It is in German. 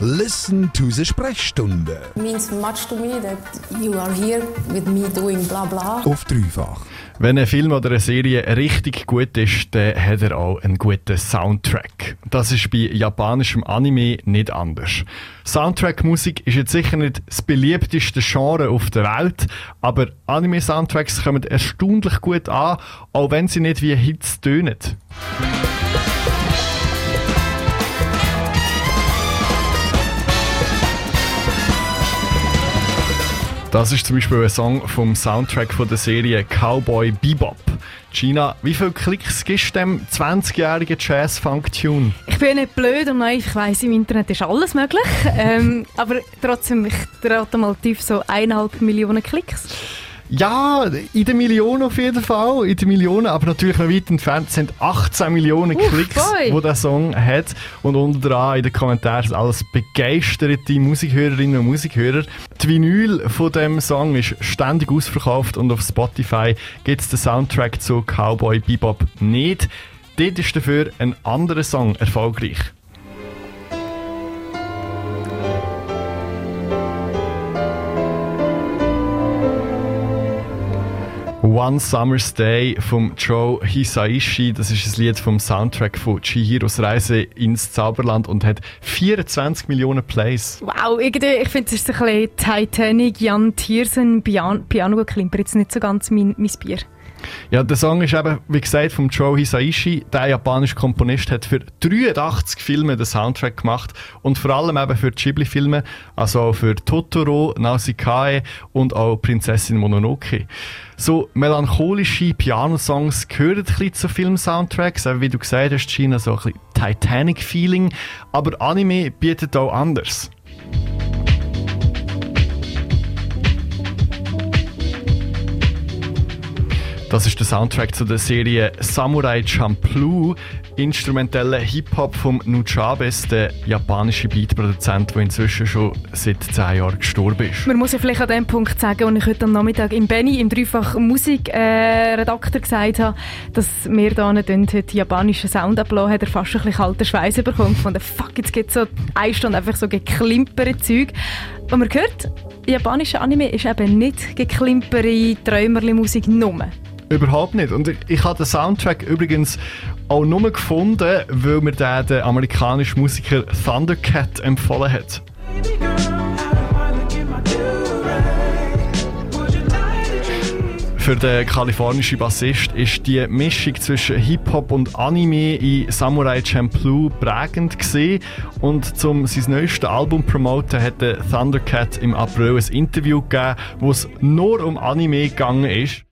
Listen to the Sprechstunde. means much to me that you are here with me doing blah blah. Auf dreifach. Wenn ein Film oder eine Serie richtig gut ist, dann hat er auch einen guten Soundtrack. Das ist bei japanischem Anime nicht anders. Soundtrack-Musik ist jetzt sicher nicht das beliebteste Genre auf der Welt, aber Anime-Soundtracks kommen erstaunlich gut an, auch wenn sie nicht wie Hits tönen. Das ist zum Beispiel ein Song vom Soundtrack von der Serie Cowboy Bebop. Gina, wie viele Klicks gibst du dem 20-jährigen Jazz-Funk-Tune? Ich bin ja nicht blöd und naiv. Ich weiss, im Internet ist alles möglich. ähm, aber trotzdem, ich rate mal tief so eineinhalb Millionen Klicks. Ja, in den Millionen auf jeden Fall. In den Millionen, aber natürlich noch weit entfernt sind 18 Millionen Uff, Klicks, boy. wo der Song hat. Und unter dran in den Kommentaren sind alles begeisterte Musikhörerinnen und Musikhörer. Die Vinyl von dem Song ist ständig ausverkauft und auf Spotify gibt es den Soundtrack zu Cowboy Bebop nicht. Dort ist dafür ein anderer Song erfolgreich. One Summer's Day vom Joe Hisaishi. Das ist ein Lied vom Soundtrack von Chihiros Reise ins Zauberland und hat 24 Millionen Plays. Wow, irgendwie, ich finde, es ist ein bisschen Titanic, Jan Tiersen, Pian Piano klimper jetzt nicht so ganz mein, mein Bier. Ja, der Song ist eben, wie gesagt, vom Joe Hisaishi. Der japanische Komponist hat für 83 Filme den Soundtrack gemacht und vor allem eben für Ghibli-Filme, also für Totoro, Nausicaa und auch Prinzessin Mononoke. So melancholische Pianosongs gehören ein bisschen zu Film-Soundtracks, eben wie du gesagt hast, China, so ein bisschen Titanic-Feeling. Aber Anime bietet auch anders. Das ist der Soundtrack zu der Serie Samurai Champloo, instrumenteller Hip-Hop vom Nujabes, der japanische Beatproduzent, der inzwischen schon seit 10 Jahren gestorben ist. Man muss ja vielleicht an dem Punkt sagen, und ich heute am Nachmittag im Benny, im Dreifach Musikredakteur äh, gesagt habe, dass wir hier nicht heute japanischen Sound ablassen, hat er fast ein bisschen kalten Schweiß bekommen. Von der Fuck, jetzt gibt es so eine Stunde einfach so geklimperte Zeug. Und man hört, japanischer Anime ist eben nicht geklimpere Träumerli-Musik nur. Überhaupt nicht. Und ich, ich habe den Soundtrack übrigens auch nur gefunden, weil mir der, der amerikanische Musiker Thundercat empfohlen hat. Für den kalifornischen Bassist ist die Mischung zwischen Hip-Hop und Anime in Samurai Champloo prägend gewesen. Und zum sein neuestes Album zu promoten, hat der Thundercat im April ein Interview gegeben, wo es nur um Anime gegangen ist.